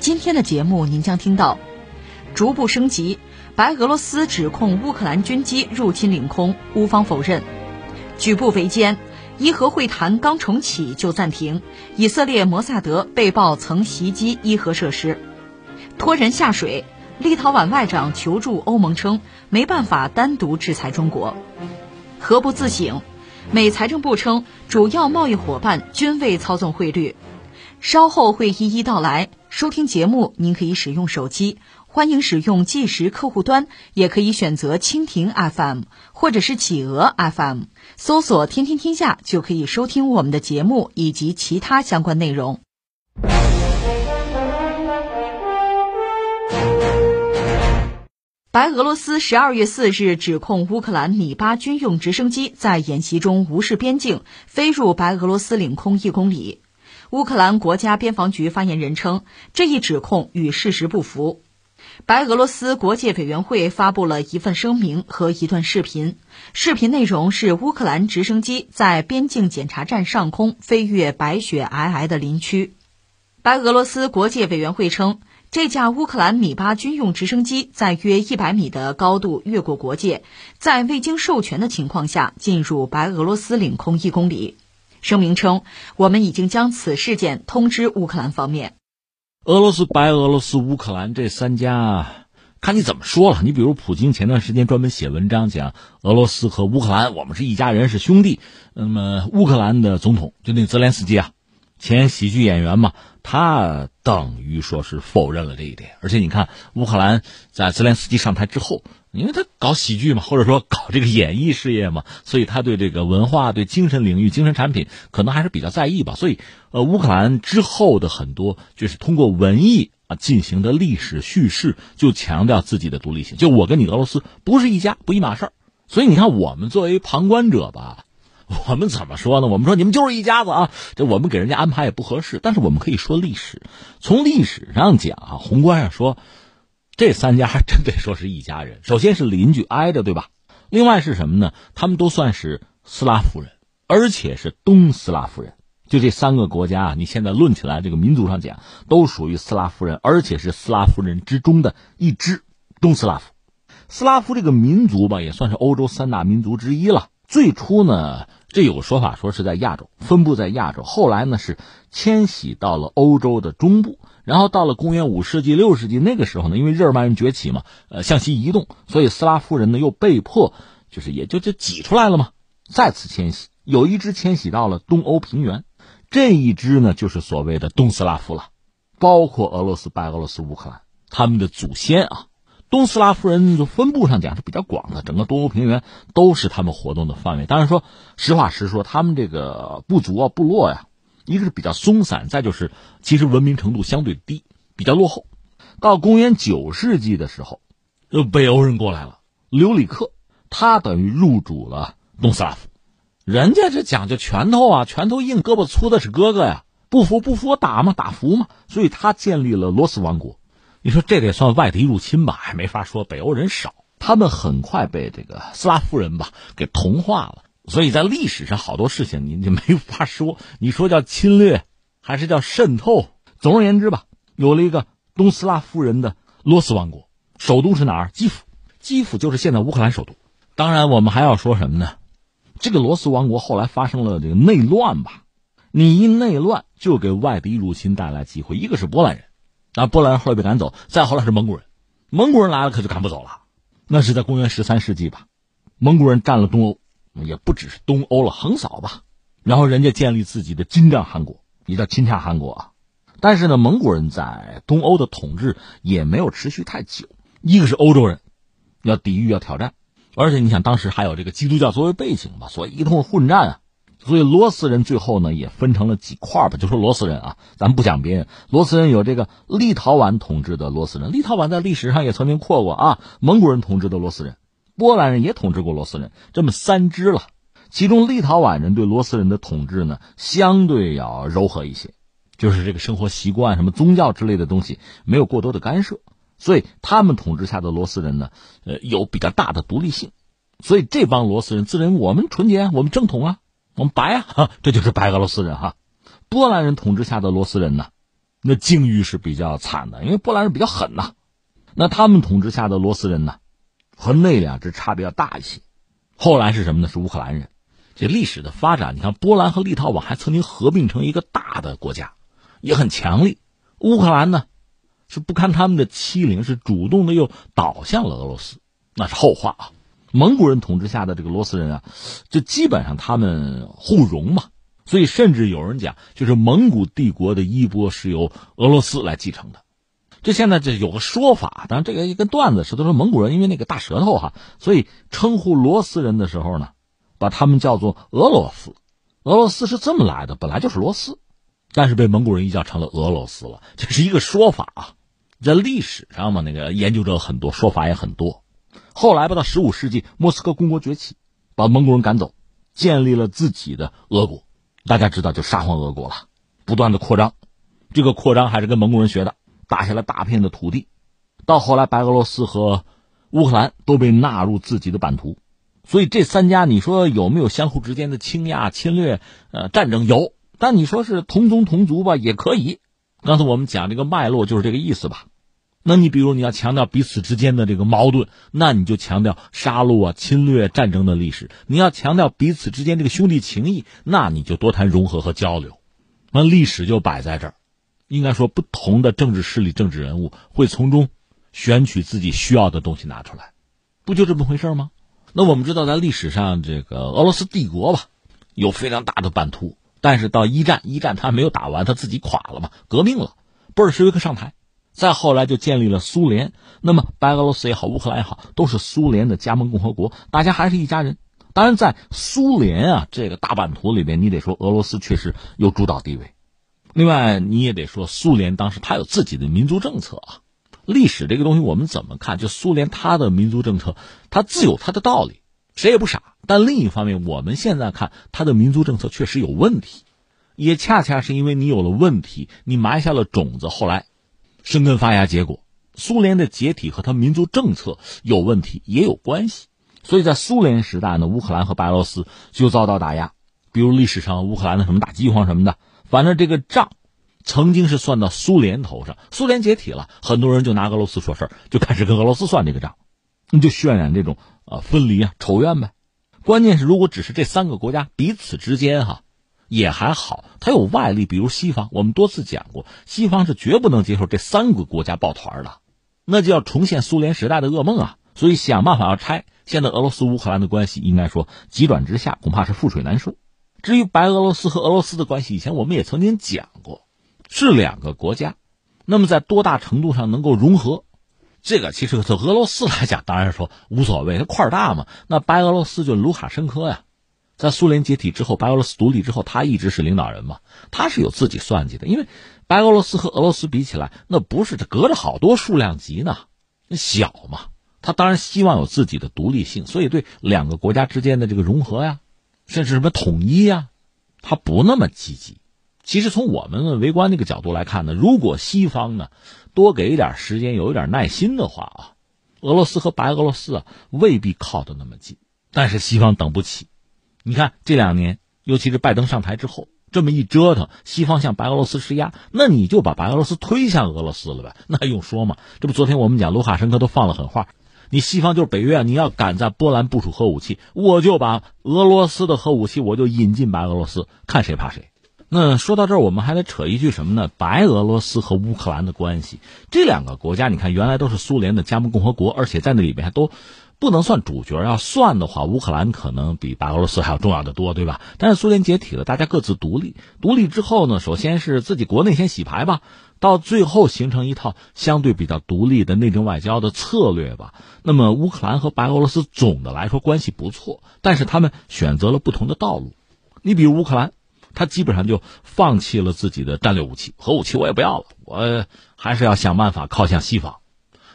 今天的节目您将听到：逐步升级，白俄罗斯指控乌克兰军机入侵领空，乌方否认；举步维艰，伊核会谈刚重启就暂停；以色列摩萨德被曝曾袭击伊核设施；拖人下水，立陶宛外长求助欧盟称没办法单独制裁中国；何不自省？美财政部称，主要贸易伙伴均未操纵汇率，稍后会一一道来。收听节目，您可以使用手机，欢迎使用计时客户端，也可以选择蜻蜓 FM 或者是企鹅 FM，搜索“天天天下”就可以收听我们的节目以及其他相关内容。白俄罗斯十二月四日指控乌克兰米八军用直升机在演习中无视边境，飞入白俄罗斯领空一公里。乌克兰国家边防局发言人称，这一指控与事实不符。白俄罗斯国界委员会发布了一份声明和一段视频，视频内容是乌克兰直升机在边境检查站上空飞越白雪皑皑的林区。白俄罗斯国界委员会称。这架乌克兰米八军用直升机在约一百米的高度越过国界，在未经授权的情况下进入白俄罗斯领空一公里。声明称：“我们已经将此事件通知乌克兰方面。”俄罗斯、白俄罗斯、乌克兰这三家，看你怎么说了。你比如普京前段时间专门写文章讲俄罗斯和乌克兰，我们是一家人，是兄弟。那么乌克兰的总统就那泽连斯基啊。前喜剧演员嘛，他等于说是否认了这一点。而且你看，乌克兰在泽连斯基上台之后，因为他搞喜剧嘛，或者说搞这个演艺事业嘛，所以他对这个文化、对精神领域、精神产品可能还是比较在意吧。所以，呃，乌克兰之后的很多就是通过文艺啊进行的历史叙事，就强调自己的独立性。就我跟你俄罗斯不是一家，不一码事儿。所以你看，我们作为旁观者吧。我们怎么说呢？我们说你们就是一家子啊！这我们给人家安排也不合适。但是我们可以说历史，从历史上讲啊，宏观上说，这三家还真得说是一家人。首先是邻居挨着，对吧？另外是什么呢？他们都算是斯拉夫人，而且是东斯拉夫人。就这三个国家啊，你现在论起来，这个民族上讲，都属于斯拉夫人，而且是斯拉夫人之中的一支东斯拉夫。斯拉夫这个民族吧，也算是欧洲三大民族之一了。最初呢。这有个说法，说是在亚洲分布在亚洲，后来呢是迁徙到了欧洲的中部，然后到了公元五世纪、六世纪那个时候呢，因为日耳曼人崛起嘛，呃，向西移动，所以斯拉夫人呢又被迫，就是也就就挤出来了嘛，再次迁徙，有一支迁徙到了东欧平原，这一支呢就是所谓的东斯拉夫了，包括俄罗斯、白俄罗斯、乌克兰，他们的祖先啊。东斯拉夫人就分布上讲是比较广的，整个东欧平原都是他们活动的范围。当然说实话实说，他们这个部族啊、部落呀，一个是比较松散，再就是其实文明程度相对低，比较落后。到公元九世纪的时候，有北欧人过来了，留里克，他等于入主了东斯拉夫。人家这讲究拳头啊，拳头硬，胳膊粗的是哥哥呀，不服不服我打嘛，打服嘛。所以他建立了罗斯王国。你说这得算外敌入侵吧？还没法说，北欧人少，他们很快被这个斯拉夫人吧给同化了。所以在历史上好多事情你就没法说，你说叫侵略还是叫渗透？总而言之吧，有了一个东斯拉夫人的罗斯王国，首都是哪儿？基辅，基辅就是现在乌克兰首都。当然，我们还要说什么呢？这个罗斯王国后来发生了这个内乱吧？你一内乱，就给外敌入侵带来机会。一个是波兰人。那波兰人后来被赶走，再后来是蒙古人，蒙古人来了可就赶不走了。那是在公元十三世纪吧，蒙古人占了东欧，也不只是东欧了，横扫吧。然后人家建立自己的金帐汗国，也叫钦察汗国啊。但是呢，蒙古人在东欧的统治也没有持续太久。一个是欧洲人要抵御要挑战，而且你想当时还有这个基督教作为背景吧，所以一通混战啊，所以罗斯人最后呢也分成了几块吧，就说罗斯人啊，咱们不讲别人，罗斯人有这个立陶宛统治的罗斯人，立陶宛在历史上也曾经扩过啊，蒙古人统治的罗斯人，波兰人也统治过罗斯人，这么三支了。其中立陶宛人对罗斯人的统治呢，相对要柔和一些，就是这个生活习惯、什么宗教之类的东西没有过多的干涉，所以他们统治下的罗斯人呢，呃，有比较大的独立性。所以这帮罗斯人自认我们纯洁，我们正统啊。我们白啊，这就是白俄罗斯人哈。波兰人统治下的罗斯人呢，那境遇是比较惨的，因为波兰人比较狠呐。那他们统治下的罗斯人呢，和那两支差别要大一些。后来是什么呢？是乌克兰人。这历史的发展，你看波兰和立陶宛还曾经合并成一个大的国家，也很强力。乌克兰呢，是不堪他们的欺凌，是主动的又倒向了俄罗斯，那是后话啊。蒙古人统治下的这个罗斯人啊，就基本上他们互融嘛，所以甚至有人讲，就是蒙古帝国的衣钵是由俄罗斯来继承的。这现在这有个说法，当然这个一个段子是都说蒙古人因为那个大舌头哈，所以称呼罗斯人的时候呢，把他们叫做俄罗斯。俄罗斯是这么来的，本来就是罗斯，但是被蒙古人一叫成了俄罗斯了，这是一个说法啊。在历史上嘛，那个研究者很多，说法也很多。后来吧，到十五世纪，莫斯科公国崛起，把蒙古人赶走，建立了自己的俄国。大家知道，就沙皇俄国了，不断的扩张。这个扩张还是跟蒙古人学的，打下了大片的土地。到后来，白俄罗斯和乌克兰都被纳入自己的版图。所以这三家，你说有没有相互之间的倾轧、侵略？呃，战争有，但你说是同宗同族吧，也可以。刚才我们讲这个脉络就是这个意思吧。那你比如你要强调彼此之间的这个矛盾，那你就强调杀戮啊、侵略、战争的历史；你要强调彼此之间这个兄弟情谊，那你就多谈融合和交流。那历史就摆在这儿，应该说不同的政治势力、政治人物会从中选取自己需要的东西拿出来，不就这么回事吗？那我们知道，在历史上这个俄罗斯帝国吧，有非常大的版图，但是到一战，一战他没有打完，他自己垮了嘛，革命了，布尔什维克上台。再后来就建立了苏联，那么白俄罗斯也好，乌克兰也好，都是苏联的加盟共和国，大家还是一家人。当然，在苏联啊这个大版图里边，你得说俄罗斯确实有主导地位。另外，你也得说苏联当时它有自己的民族政策啊。历史这个东西我们怎么看？就苏联它的民族政策，它自有它的道理，谁也不傻。但另一方面，我们现在看它的民族政策确实有问题，也恰恰是因为你有了问题，你埋下了种子，后来。生根发芽，结果苏联的解体和他民族政策有问题也有关系，所以在苏联时代呢，乌克兰和白俄罗斯就遭到打压，比如历史上乌克兰的什么大饥荒什么的，反正这个账曾经是算到苏联头上。苏联解体了，很多人就拿俄罗斯说事儿，就开始跟俄罗斯算这个账，那就渲染这种呃分离啊仇怨呗。关键是如果只是这三个国家彼此之间哈。也还好，它有外力，比如西方。我们多次讲过，西方是绝不能接受这三个国家抱团的，那就要重现苏联时代的噩梦啊！所以想办法要拆。现在俄罗斯乌克兰的关系应该说急转直下，恐怕是覆水难收。至于白俄罗斯和俄罗斯的关系，以前我们也曾经讲过，是两个国家。那么在多大程度上能够融合，这个其实从俄罗斯来讲，当然说无所谓，它块大嘛。那白俄罗斯就卢卡申科呀。在苏联解体之后，白俄罗斯独立之后，他一直是领导人嘛，他是有自己算计的。因为白俄罗斯和俄罗斯比起来，那不是隔着好多数量级呢，小嘛。他当然希望有自己的独立性，所以对两个国家之间的这个融合呀，甚至什么统一呀，他不那么积极。其实从我们围观那个角度来看呢，如果西方呢多给一点时间，有一点耐心的话啊，俄罗斯和白俄罗斯啊未必靠得那么近。但是西方等不起。你看这两年，尤其是拜登上台之后，这么一折腾，西方向白俄罗斯施压，那你就把白俄罗斯推向俄罗斯了呗？那还用说吗？这不，昨天我们讲卢卡申科都放了狠话，你西方就是北约，你要敢在波兰部署核武器，我就把俄罗斯的核武器我就引进白俄罗斯，看谁怕谁。那说到这儿，我们还得扯一句什么呢？白俄罗斯和乌克兰的关系，这两个国家，你看原来都是苏联的加盟共和国，而且在那里边还都。不能算主角，要算的话，乌克兰可能比白俄罗斯还要重要的多，对吧？但是苏联解体了，大家各自独立。独立之后呢，首先是自己国内先洗牌吧，到最后形成一套相对比较独立的内政外交的策略吧。那么乌克兰和白俄罗斯总的来说关系不错，但是他们选择了不同的道路。你比如乌克兰，他基本上就放弃了自己的战略武器，核武器我也不要了，我还是要想办法靠向西方。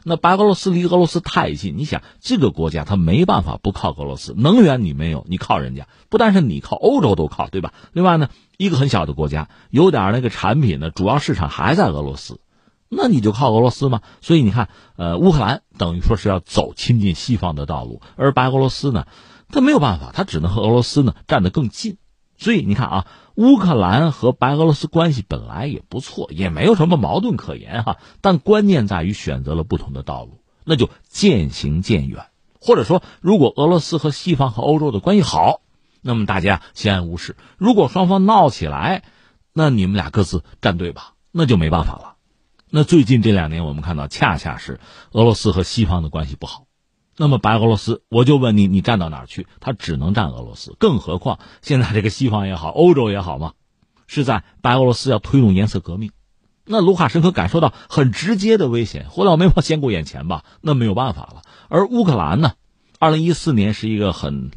那白俄罗斯离俄罗斯太近，你想这个国家它没办法不靠俄罗斯，能源你没有，你靠人家，不但是你靠，欧洲都靠，对吧？另外呢，一个很小的国家，有点那个产品呢，主要市场还在俄罗斯，那你就靠俄罗斯嘛？所以你看，呃，乌克兰等于说是要走亲近西方的道路，而白俄罗斯呢，他没有办法，他只能和俄罗斯呢站得更近。所以你看啊，乌克兰和白俄罗斯关系本来也不错，也没有什么矛盾可言哈。但关键在于选择了不同的道路，那就渐行渐远。或者说，如果俄罗斯和西方和欧洲的关系好，那么大家相安无事；如果双方闹起来，那你们俩各自站队吧，那就没办法了。那最近这两年，我们看到恰恰是俄罗斯和西方的关系不好。那么白俄罗斯，我就问你，你站到哪儿去？他只能站俄罗斯，更何况现在这个西方也好，欧洲也好嘛，是在白俄罗斯要推动颜色革命。那卢卡申科感受到很直接的危险，活到眉毛先过眼前吧，那没有办法了。而乌克兰呢，二零一四年是一个很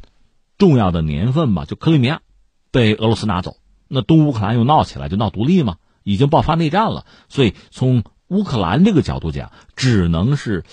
重要的年份嘛，就克里米亚被俄罗斯拿走，那东乌克兰又闹起来，就闹独立嘛，已经爆发内战了。所以从乌克兰这个角度讲，只能是。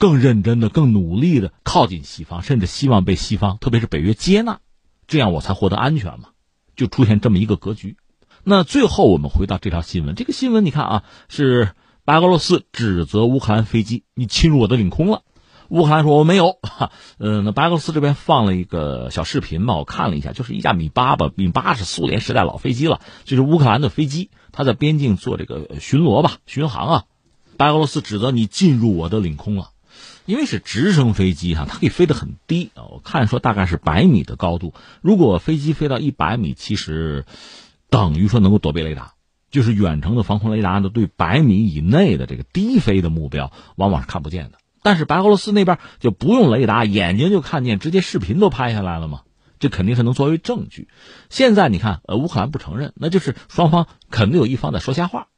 更认真的、更努力的靠近西方，甚至希望被西方，特别是北约接纳，这样我才获得安全嘛，就出现这么一个格局。那最后我们回到这条新闻，这个新闻你看啊，是白俄罗斯指责乌克兰飞机你侵入我的领空了，乌克兰说我没有。哈嗯，那白俄罗斯这边放了一个小视频嘛，我看了一下，就是一架米八吧，米八是苏联时代老飞机了，就是乌克兰的飞机，他在边境做这个巡逻吧，巡航啊。白俄罗斯指责你进入我的领空了。因为是直升飞机哈，它可以飞得很低啊。我看说大概是百米的高度。如果飞机飞到一百米，其实等于说能够躲避雷达，就是远程的防空雷达呢，对百米以内的这个低飞的目标往往是看不见的。但是白俄罗斯那边就不用雷达，眼睛就看见，直接视频都拍下来了嘛，这肯定是能作为证据。现在你看，呃，乌克兰不承认，那就是双方肯定有一方在说瞎话，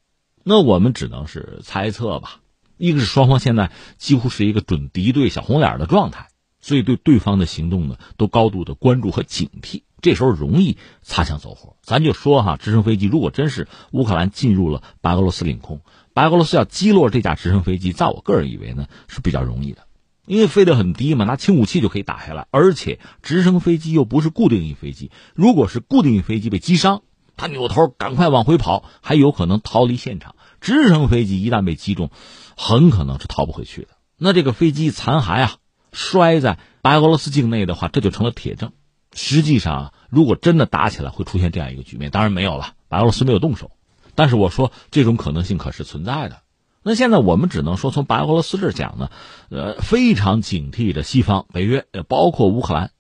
那我们只能是猜测吧。一个是双方现在几乎是一个准敌对、小红脸的状态，所以对对方的行动呢都高度的关注和警惕。这时候容易擦枪走火。咱就说哈，直升飞机如果真是乌克兰进入了白俄罗斯领空，白俄罗斯要击落这架直升飞机，在我个人以为呢是比较容易的，因为飞得很低嘛，拿轻武器就可以打下来。而且直升飞机又不是固定翼飞机，如果是固定翼飞机被击伤，他扭头赶快往回跑，还有可能逃离现场。直升飞机一旦被击中，很可能是逃不回去的。那这个飞机残骸啊，摔在白俄罗斯境内的话，这就成了铁证。实际上，如果真的打起来，会出现这样一个局面。当然没有了，白俄罗斯没有动手。但是我说这种可能性可是存在的。那现在我们只能说，从白俄罗斯这讲呢，呃，非常警惕着西方、北约，包括乌克兰，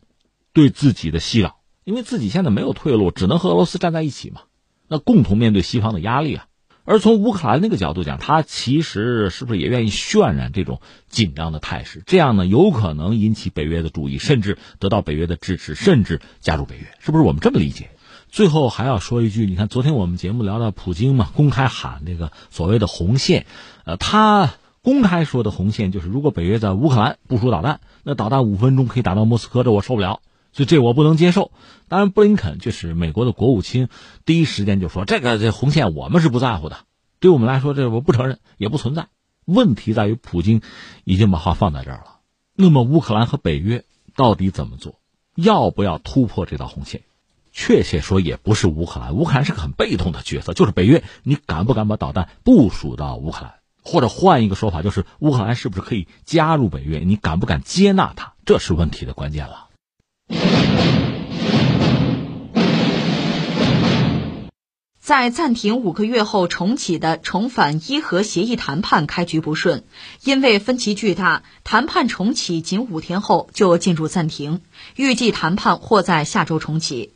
对自己的袭扰，因为自己现在没有退路，只能和俄罗斯站在一起嘛。那共同面对西方的压力啊。而从乌克兰那个角度讲，他其实是不是也愿意渲染这种紧张的态势？这样呢，有可能引起北约的注意，甚至得到北约的支持，甚至加入北约，是不是？我们这么理解？最后还要说一句，你看昨天我们节目聊到普京嘛，公开喊这个所谓的红线，呃，他公开说的红线就是，如果北约在乌克兰部署导弹，那导弹五分钟可以打到莫斯科，这我受不了。所以这我不能接受。当然，布林肯就是美国的国务卿，第一时间就说：“这个这红线我们是不在乎的，对我们来说，这我不承认，也不存在。问题在于普京已经把话放在这儿了。那么，乌克兰和北约到底怎么做？要不要突破这道红线？确切说，也不是乌克兰，乌克兰是个很被动的角色，就是北约，你敢不敢把导弹部署到乌克兰？或者换一个说法，就是乌克兰是不是可以加入北约？你敢不敢接纳它？这是问题的关键了。”在暂停五个月后重启的重返伊核协议谈判开局不顺，因为分歧巨大，谈判重启仅五天后就进入暂停，预计谈判或在下周重启。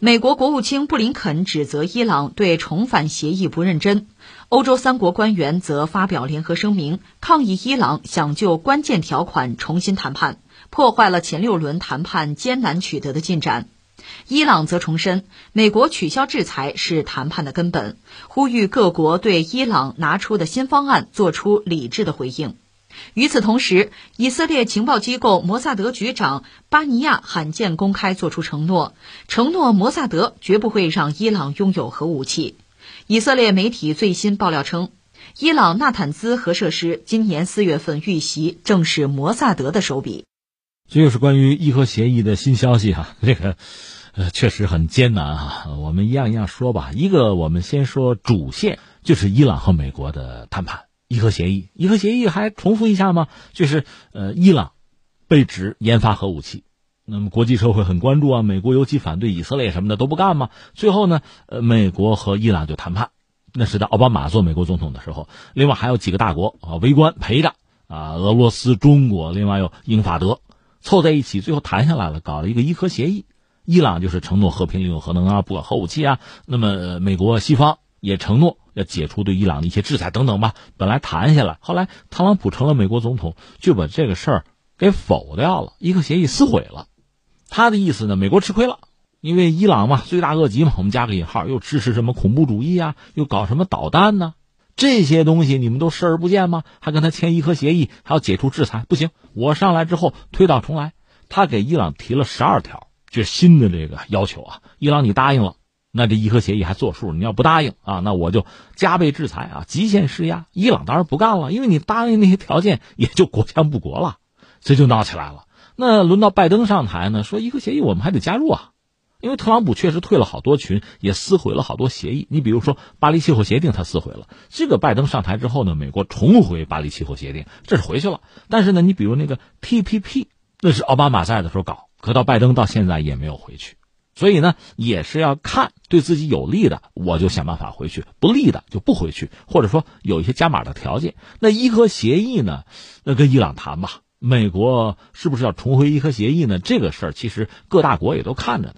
美国国务卿布林肯指责伊朗对重返协议不认真，欧洲三国官员则发表联合声明抗议伊朗想就关键条款重新谈判。破坏了前六轮谈判艰难取得的进展。伊朗则重申，美国取消制裁是谈判的根本，呼吁各国对伊朗拿出的新方案做出理智的回应。与此同时，以色列情报机构摩萨德局长巴尼亚罕见公开作出承诺，承诺摩萨德绝不会让伊朗拥有核武器。以色列媒体最新爆料称，伊朗纳坦兹核设施今年四月份遇袭，正是摩萨德的手笔。这又是关于伊核协议的新消息哈，这个呃确实很艰难哈。我们一样一样说吧，一个我们先说主线，就是伊朗和美国的谈判。伊核协议，伊核协议还重复一下吗？就是呃，伊朗被指研发核武器，那么国际社会很关注啊，美国尤其反对，以色列什么的都不干嘛。最后呢，呃，美国和伊朗就谈判，那是在奥巴马做美国总统的时候，另外还有几个大国啊围观陪着啊，俄罗斯、中国，另外有英法德凑在一起，最后谈下来了，搞了一个伊核协议。伊朗就是承诺和平利用核能啊，不管核武器啊，那么美国西方也承诺。要解除对伊朗的一些制裁等等吧，本来谈下来，后来特朗普成了美国总统，就把这个事儿给否掉了，伊核协议撕毁了。他的意思呢，美国吃亏了，因为伊朗嘛，罪大恶极嘛，我们加个引号，又支持什么恐怖主义啊，又搞什么导弹呢？这些东西你们都视而不见吗？还跟他签伊核协议，还要解除制裁？不行，我上来之后推倒重来。他给伊朗提了十二条，就是新的这个要求啊，伊朗你答应了。那这伊核协议还作数？你要不答应啊，那我就加倍制裁啊，极限施压。伊朗当然不干了，因为你答应那些条件，也就国将不国了，这就闹起来了。那轮到拜登上台呢，说伊核协议我们还得加入啊，因为特朗普确实退了好多群，也撕毁了好多协议。你比如说巴黎气候协定，他撕毁了。这个拜登上台之后呢，美国重回巴黎气候协定，这是回去了。但是呢，你比如那个 TPP，那是奥巴马在的时候搞，可到拜登到现在也没有回去。所以呢，也是要看对自己有利的，我就想办法回去；不利的就不回去，或者说有一些加码的条件。那伊核协议呢？那跟伊朗谈吧。美国是不是要重回伊核协议呢？这个事儿其实各大国也都看着呢。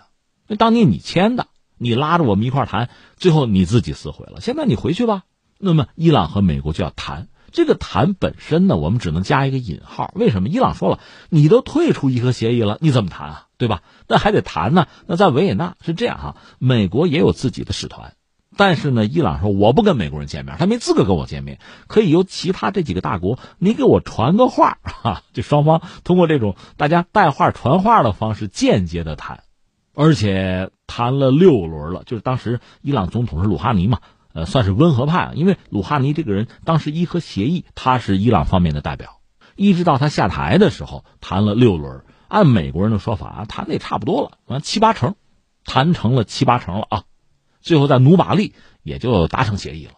那当年你签的，你拉着我们一块谈，最后你自己撕毁了。现在你回去吧。那么伊朗和美国就要谈。这个谈本身呢，我们只能加一个引号。为什么？伊朗说了，你都退出伊核协议了，你怎么谈啊？对吧？那还得谈呢。那在维也纳是这样哈，美国也有自己的使团，但是呢，伊朗说我不跟美国人见面，他没资格跟我见面，可以由其他这几个大国，你给我传个话哈。就双方通过这种大家带话传话的方式间接的谈，而且谈了六轮了。就是当时伊朗总统是鲁哈尼嘛。呃，算是温和派，因为鲁哈尼这个人当时伊核协议，他是伊朗方面的代表，一直到他下台的时候谈了六轮，按美国人的说法，谈的也差不多了，完七八成，谈成了七八成了啊，最后在努马利也就达成协议了。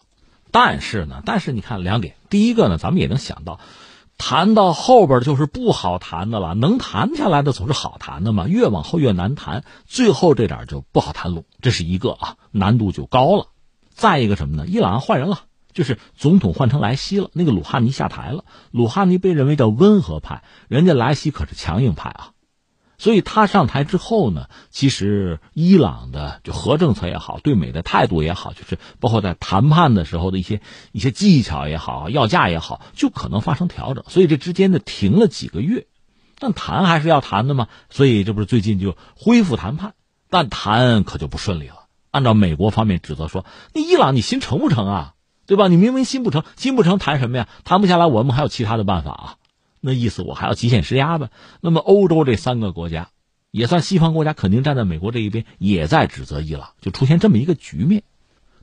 但是呢，但是你看两点，第一个呢，咱们也能想到，谈到后边就是不好谈的了，能谈下来的总是好谈的嘛，越往后越难谈，最后这点就不好谈拢，这是一个啊，难度就高了。再一个什么呢？伊朗换人了，就是总统换成莱西了。那个鲁哈尼下台了，鲁哈尼被认为叫温和派，人家莱西可是强硬派啊。所以他上台之后呢，其实伊朗的就核政策也好，对美的态度也好，就是包括在谈判的时候的一些一些技巧也好，要价也好，就可能发生调整。所以这之间呢停了几个月，但谈还是要谈的嘛。所以这不是最近就恢复谈判，但谈可就不顺利了。按照美国方面指责说，那伊朗你心诚不成啊？对吧？你明明心不成，心不成谈什么呀？谈不下来，我们还有其他的办法啊。那意思我还要极限施压呗。那么欧洲这三个国家，也算西方国家，肯定站在美国这一边，也在指责伊朗，就出现这么一个局面。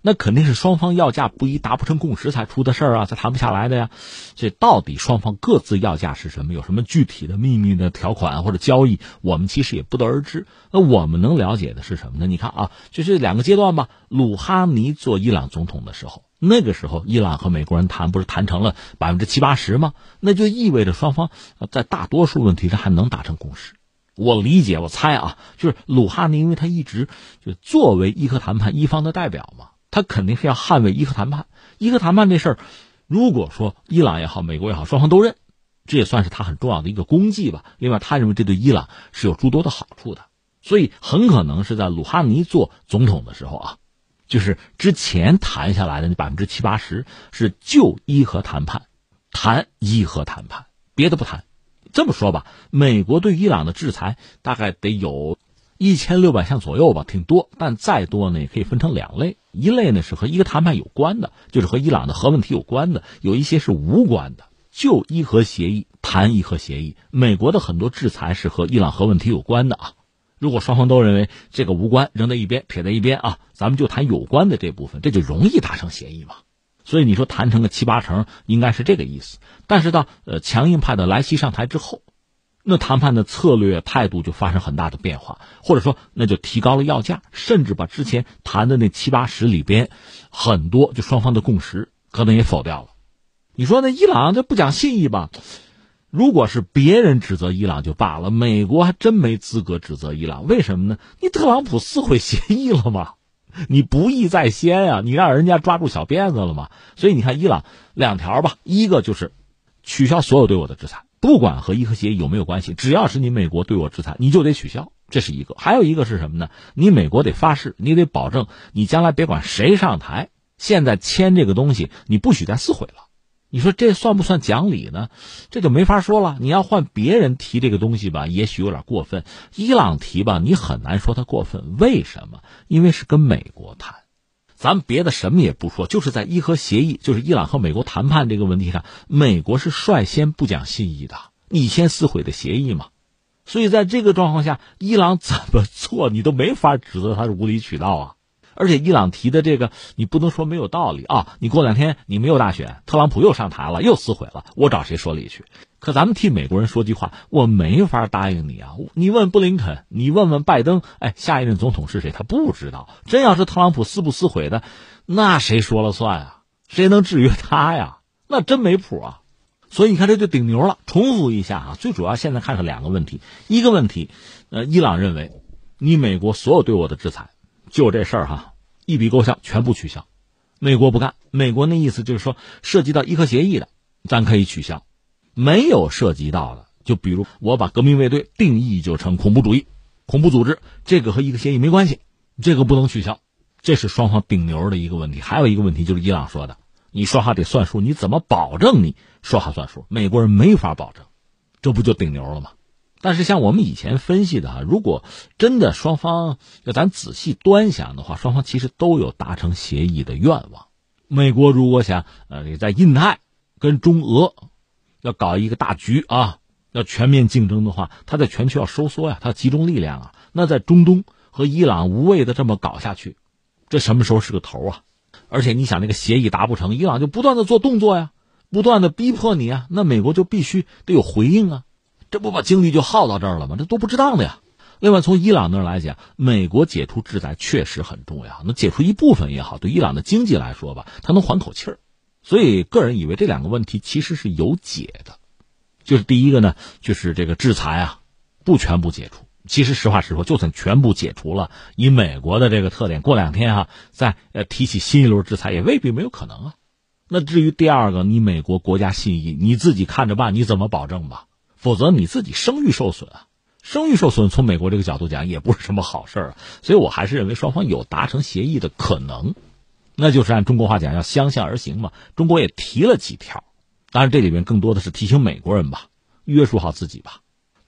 那肯定是双方要价不一，达不成共识才出的事儿啊，才谈不下来的呀。这到底双方各自要价是什么？有什么具体的秘密的条款或者交易？我们其实也不得而知。那我们能了解的是什么呢？你看啊，就是两个阶段吧。鲁哈尼做伊朗总统的时候，那个时候伊朗和美国人谈，不是谈成了百分之七八十吗？那就意味着双方在大多数问题上还能达成共识。我理解，我猜啊，就是鲁哈尼，因为他一直就作为伊核谈判一方的代表嘛。他肯定是要捍卫伊核谈判，伊核谈判这事儿，如果说伊朗也好，美国也好，双方都认，这也算是他很重要的一个功绩吧。另外，他认为这对伊朗是有诸多的好处的，所以很可能是在鲁哈尼做总统的时候啊，就是之前谈下来的那百分之七八十是就伊核谈判，谈伊核谈判，别的不谈。这么说吧，美国对伊朗的制裁大概得有。一千六百项左右吧，挺多，但再多呢也可以分成两类，一类呢是和一个谈判有关的，就是和伊朗的核问题有关的；有一些是无关的，就伊核协议谈伊核协议，美国的很多制裁是和伊朗核问题有关的啊。如果双方都认为这个无关，扔在一边，撇在一边啊，咱们就谈有关的这部分，这就容易达成协议嘛。所以你说谈成个七八成，应该是这个意思。但是到呃强硬派的莱西上台之后，那谈判的策略态度就发生很大的变化，或者说那就提高了要价，甚至把之前谈的那七八十里边很多就双方的共识可能也否掉了。你说那伊朗这不讲信义吧？如果是别人指责伊朗就罢了，美国还真没资格指责伊朗。为什么呢？你特朗普撕毁协议了吗？你不义在先啊！你让人家抓住小辫子了吗？所以你看，伊朗两条吧，一个就是取消所有对我的制裁，不管和伊核协议有没有关系，只要是你美国对我制裁，你就得取消，这是一个。还有一个是什么呢？你美国得发誓，你得保证，你将来别管谁上台，现在签这个东西，你不许再撕毁了。你说这算不算讲理呢？这就没法说了。你要换别人提这个东西吧，也许有点过分。伊朗提吧，你很难说他过分。为什么？因为是跟美国谈。咱别的什么也不说，就是在伊核协议，就是伊朗和美国谈判这个问题上，美国是率先不讲信义的，你先撕毁的协议嘛。所以在这个状况下，伊朗怎么做，你都没法指责他是无理取闹啊。而且伊朗提的这个，你不能说没有道理啊！你过两天你没有大选，特朗普又上台了，又撕毁了，我找谁说理去？可咱们替美国人说句话，我没法答应你啊！你问布林肯，你问问拜登，哎，下一任总统是谁？他不知道。真要是特朗普撕不撕毁的，那谁说了算啊？谁能制约他呀？那真没谱啊！所以你看，这就顶牛了。重复一下啊，最主要现在看是两个问题，一个问题，呃，伊朗认为你美国所有对我的制裁。就这事儿哈，一笔勾销，全部取消。美国不干，美国那意思就是说，涉及到伊核协议的，咱可以取消；没有涉及到的，就比如我把革命卫队定义就成恐怖主义、恐怖组织，这个和一个协议没关系，这个不能取消。这是双方顶牛的一个问题。还有一个问题就是伊朗说的，你说话得算数，你怎么保证你说话算数？美国人没法保证，这不就顶牛了吗？但是像我们以前分析的哈，如果真的双方要咱仔细端详的话，双方其实都有达成协议的愿望。美国如果想呃你在印太跟中俄要搞一个大局啊，要全面竞争的话，他在全球要收缩呀，他要集中力量啊。那在中东和伊朗无谓的这么搞下去，这什么时候是个头啊？而且你想那个协议达不成，伊朗就不断的做动作呀，不断的逼迫你啊，那美国就必须得有回应啊。这不把精力就耗到这儿了吗？这多不值当的呀！另外，从伊朗那来讲，美国解除制裁确实很重要。那解除一部分也好，对伊朗的经济来说吧，它能缓口气儿。所以，个人以为这两个问题其实是有解的。就是第一个呢，就是这个制裁啊，不全部解除。其实实话实说，就算全部解除了，以美国的这个特点，过两天哈再呃提起新一轮制裁也未必没有可能啊。那至于第二个，你美国国家信义，你自己看着办，你怎么保证吧？否则你自己声誉受损啊，声誉受损，从美国这个角度讲也不是什么好事儿。所以我还是认为双方有达成协议的可能，那就是按中国话讲要相向而行嘛。中国也提了几条，当然这里面更多的是提醒美国人吧，约束好自己吧。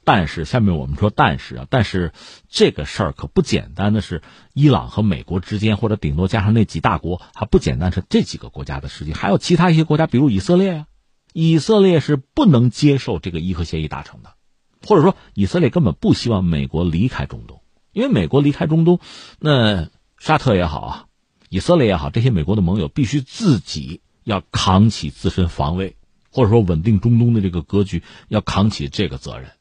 但是下面我们说，但是啊，但是这个事儿可不简单的是伊朗和美国之间，或者顶多加上那几大国，还不简单是这几个国家的事情，还有其他一些国家，比如以色列啊。以色列是不能接受这个伊核协议达成的，或者说以色列根本不希望美国离开中东，因为美国离开中东，那沙特也好啊，以色列也好，这些美国的盟友必须自己要扛起自身防卫，或者说稳定中东的这个格局，要扛起这个责任，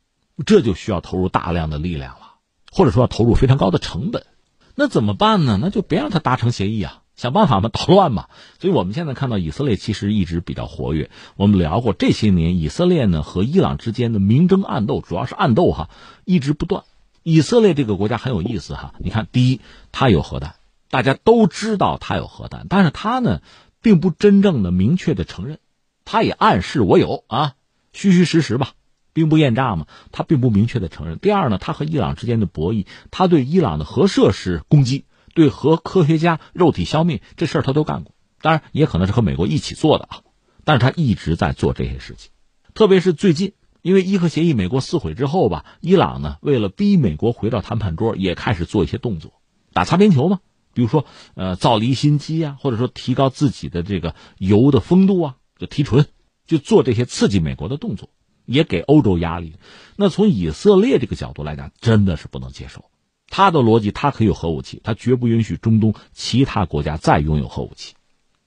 这就需要投入大量的力量了，或者说要投入非常高的成本，那怎么办呢？那就别让他达成协议啊。想办法嘛，捣乱嘛，所以我们现在看到以色列其实一直比较活跃。我们聊过这些年，以色列呢和伊朗之间的明争暗斗，主要是暗斗哈，一直不断。以色列这个国家很有意思哈，你看，第一，它有核弹，大家都知道他有核弹，但是他呢，并不真正的明确的承认，他也暗示我有啊，虚虚实实吧，兵不厌诈嘛，他并不明确的承认。第二呢，他和伊朗之间的博弈，他对伊朗的核设施攻击。对核科学家肉体消灭这事儿他都干过，当然也可能是和美国一起做的啊，但是他一直在做这些事情，特别是最近，因为伊核协议美国撕毁之后吧，伊朗呢为了逼美国回到谈判桌，也开始做一些动作，打擦边球嘛，比如说呃造离心机啊，或者说提高自己的这个油的风度啊，就提纯，就做这些刺激美国的动作，也给欧洲压力。那从以色列这个角度来讲，真的是不能接受。他的逻辑，他可以有核武器，他绝不允许中东其他国家再拥有核武器，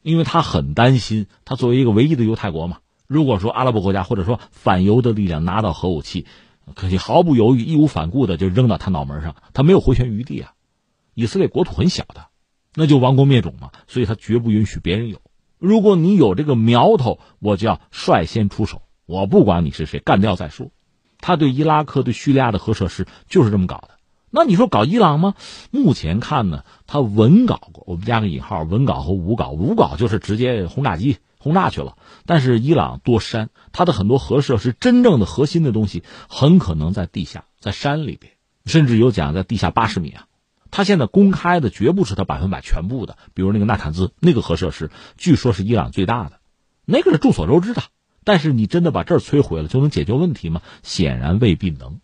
因为他很担心，他作为一个唯一的犹太国嘛，如果说阿拉伯国家或者说反犹的力量拿到核武器，可以毫不犹豫、义无反顾的就扔到他脑门上，他没有回旋余地啊。以色列国土很小的，那就亡国灭种嘛，所以他绝不允许别人有。如果你有这个苗头，我就要率先出手，我不管你是谁，干掉再说。他对伊拉克、对叙利亚的核设施就是这么搞的。那你说搞伊朗吗？目前看呢，他文搞过，我们加个引号，文搞和武搞。武搞就是直接轰炸机轰炸去了。但是伊朗多山，它的很多核设施真正的核心的东西很可能在地下，在山里边，甚至有讲在地下八十米啊。他现在公开的绝不是他百分百全部的，比如那个纳坦兹那个核设施，据说是伊朗最大的，那个是众所周知的。但是你真的把这儿摧毁了就能解决问题吗？显然未必能。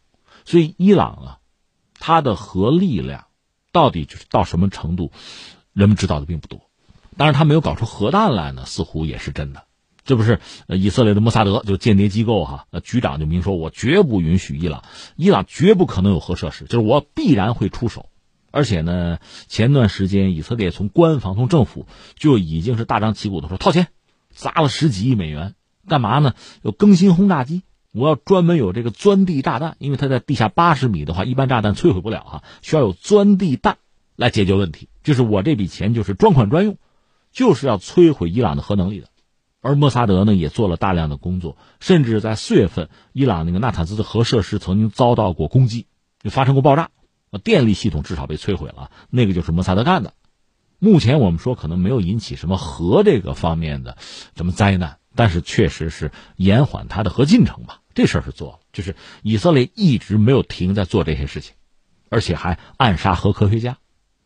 所以伊朗啊。它的核力量到底就是到什么程度，人们知道的并不多。当然，他没有搞出核弹来呢，似乎也是真的。这不是以色列的摩萨德就间谍机构哈，那局长就明说，我绝不允许伊朗，伊朗绝不可能有核设施，就是我必然会出手。而且呢，前段时间以色列从官方从政府就已经是大张旗鼓的说掏钱砸了十几亿美元，干嘛呢？要更新轰炸机。我要专门有这个钻地炸弹，因为它在地下八十米的话，一般炸弹摧毁不了哈，需要有钻地弹来解决问题。就是我这笔钱就是专款专用，就是要摧毁伊朗的核能力的。而莫萨德呢也做了大量的工作，甚至在四月份，伊朗那个纳坦兹的核设施曾经遭到过攻击，就发生过爆炸，电力系统至少被摧毁了。那个就是摩萨德干的。目前我们说可能没有引起什么核这个方面的什么灾难，但是确实是延缓它的核进程吧。这事儿是做了，就是以色列一直没有停在做这些事情，而且还暗杀核科学家。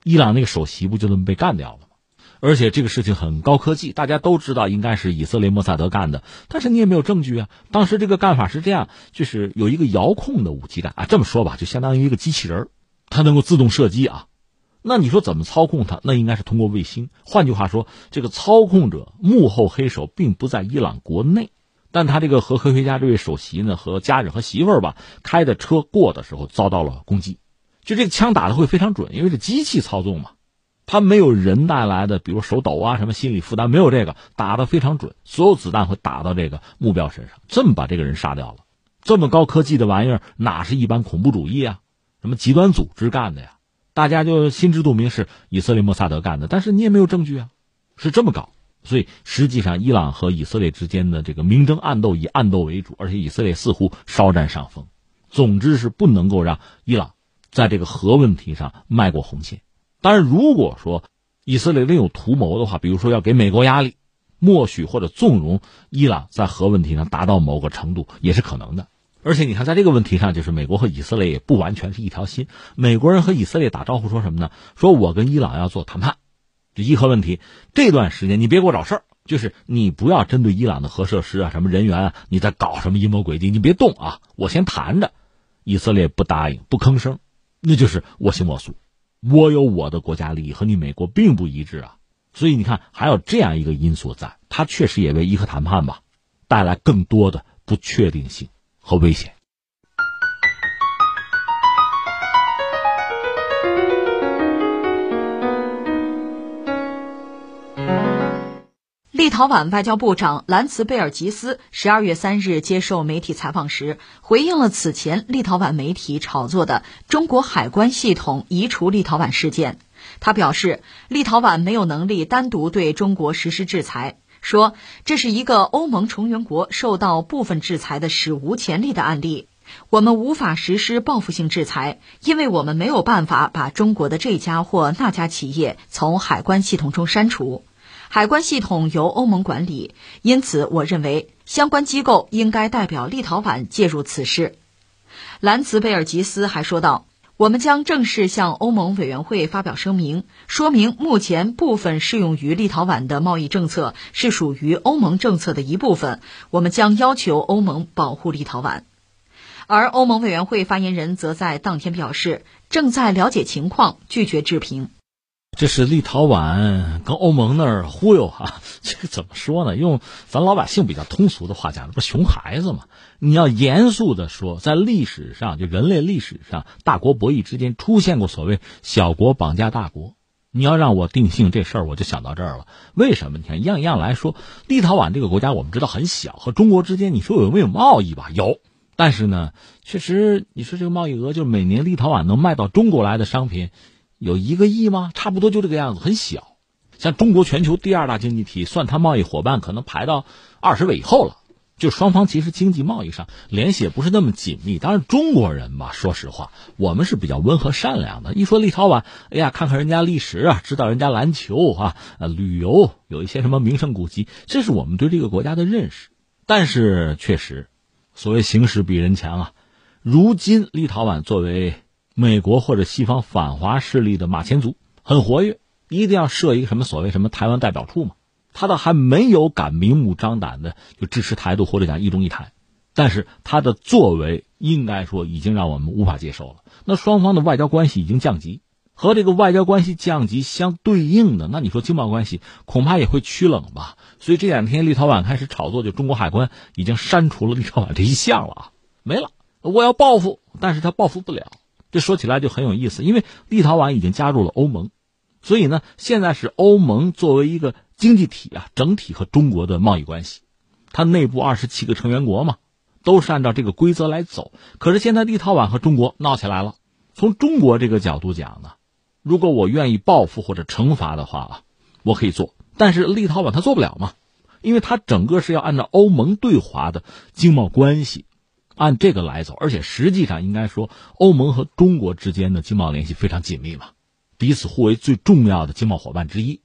伊朗那个首席不就这么被干掉了吗？而且这个事情很高科技，大家都知道应该是以色列莫萨德干的，但是你也没有证据啊。当时这个干法是这样，就是有一个遥控的武器弹啊，这么说吧，就相当于一个机器人儿，它能够自动射击啊。那你说怎么操控它？那应该是通过卫星。换句话说，这个操控者幕后黑手并不在伊朗国内。但他这个核科学家这位首席呢，和家人和媳妇儿吧，开的车过的时候遭到了攻击，就这个枪打的会非常准，因为是机器操纵嘛，它没有人带来的，比如手抖啊什么心理负担，没有这个打的非常准，所有子弹会打到这个目标身上，这么把这个人杀掉了。这么高科技的玩意儿，哪是一般恐怖主义啊，什么极端组织干的呀？大家就心知肚明是以色列莫萨德干的，但是你也没有证据啊，是这么搞。所以，实际上，伊朗和以色列之间的这个明争暗斗以暗斗为主，而且以色列似乎稍占上风。总之是不能够让伊朗在这个核问题上迈过红线。当然，如果说以色列另有图谋的话，比如说要给美国压力，默许或者纵容伊朗在核问题上达到某个程度，也是可能的。而且，你看，在这个问题上，就是美国和以色列也不完全是一条心。美国人和以色列打招呼说什么呢？说我跟伊朗要做谈判。伊核问题这段时间，你别给我找事儿，就是你不要针对伊朗的核设施啊、什么人员啊，你在搞什么阴谋诡计，你别动啊，我先谈着。以色列不答应，不吭声，那就是我行我素。我有我的国家利益，和你美国并不一致啊。所以你看，还有这样一个因素在，它确实也为伊核谈判吧带来更多的不确定性和危险。立陶宛外交部长兰茨贝尔吉斯十二月三日接受媒体采访时，回应了此前立陶宛媒体炒作的中国海关系统移除立陶宛事件。他表示，立陶宛没有能力单独对中国实施制裁，说这是一个欧盟成员国受到部分制裁的史无前例的案例。我们无法实施报复性制裁，因为我们没有办法把中国的这家或那家企业从海关系统中删除。海关系统由欧盟管理，因此我认为相关机构应该代表立陶宛介入此事。兰茨贝尔吉斯还说道：“我们将正式向欧盟委员会发表声明，说明目前部分适用于立陶宛的贸易政策是属于欧盟政策的一部分。我们将要求欧盟保护立陶宛。”而欧盟委员会发言人则在当天表示，正在了解情况，拒绝置评。这是立陶宛跟欧盟那儿忽悠哈，这个怎么说呢？用咱老百姓比较通俗的话讲，不熊孩子吗？你要严肃的说，在历史上，就人类历史上，大国博弈之间出现过所谓小国绑架大国。你要让我定性这事儿，我就想到这儿了。为什么？你看，一样一样来说，立陶宛这个国家，我们知道很小，和中国之间，你说有没有贸易吧？有，但是呢，确实，你说这个贸易额，就是每年立陶宛能卖到中国来的商品。有一个亿吗？差不多就这个样子，很小。像中国全球第二大经济体，算它贸易伙伴，可能排到二十位以后了。就双方其实经济贸易上联系也不是那么紧密。当然，中国人吧，说实话，我们是比较温和善良的。一说立陶宛，哎呀，看看人家历史啊，知道人家篮球啊，呃，旅游有一些什么名胜古迹，这是我们对这个国家的认识。但是确实，所谓形势比人强啊。如今立陶宛作为。美国或者西方反华势力的马前卒很活跃，一定要设一个什么所谓什么台湾代表处嘛？他倒还没有敢明目张胆的就支持台独或者讲一中一台，但是他的作为应该说已经让我们无法接受了。那双方的外交关系已经降级，和这个外交关系降级相对应的，那你说经贸关系恐怕也会趋冷吧？所以这两天立陶宛开始炒作，就中国海关已经删除了立陶宛这一项了啊，没了。我要报复，但是他报复不了。这说起来就很有意思，因为立陶宛已经加入了欧盟，所以呢，现在是欧盟作为一个经济体啊，整体和中国的贸易关系，它内部二十七个成员国嘛，都是按照这个规则来走。可是现在立陶宛和中国闹起来了，从中国这个角度讲呢，如果我愿意报复或者惩罚的话啊，我可以做，但是立陶宛他做不了嘛，因为它整个是要按照欧盟对华的经贸关系。按这个来走，而且实际上应该说，欧盟和中国之间的经贸联系非常紧密嘛，彼此互为最重要的经贸伙伴之一。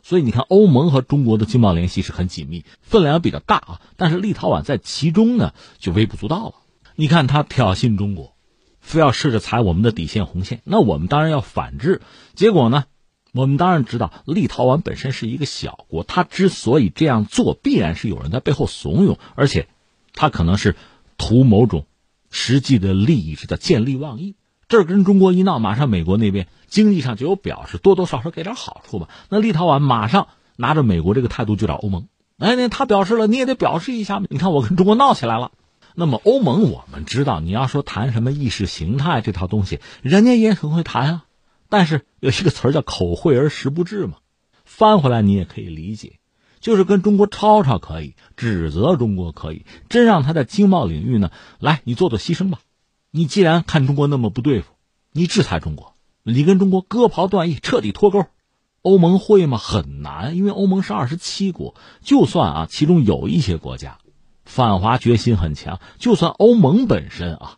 所以你看，欧盟和中国的经贸联系是很紧密，分量比较大啊。但是立陶宛在其中呢，就微不足道了。你看他挑衅中国，非要试着踩我们的底线红线，那我们当然要反制。结果呢，我们当然知道，立陶宛本身是一个小国，他之所以这样做，必然是有人在背后怂恿，而且他可能是。图某种实际的利益，是叫见利忘义。这跟中国一闹，马上美国那边经济上就有表示，多多少少给点好处吧。那立陶宛马上拿着美国这个态度去找欧盟，哎，那他表示了，你也得表示一下。你看我跟中国闹起来了，那么欧盟我们知道，你要说谈什么意识形态这套东西，人家也很会谈啊。但是有一个词儿叫口惠而实不至嘛，翻回来你也可以理解。就是跟中国吵吵可以，指责中国可以，真让他在经贸领域呢，来你做做牺牲吧。你既然看中国那么不对付，你制裁中国，你跟中国割袍断义，彻底脱钩。欧盟会吗？很难，因为欧盟是二十七国，就算啊，其中有一些国家反华决心很强，就算欧盟本身啊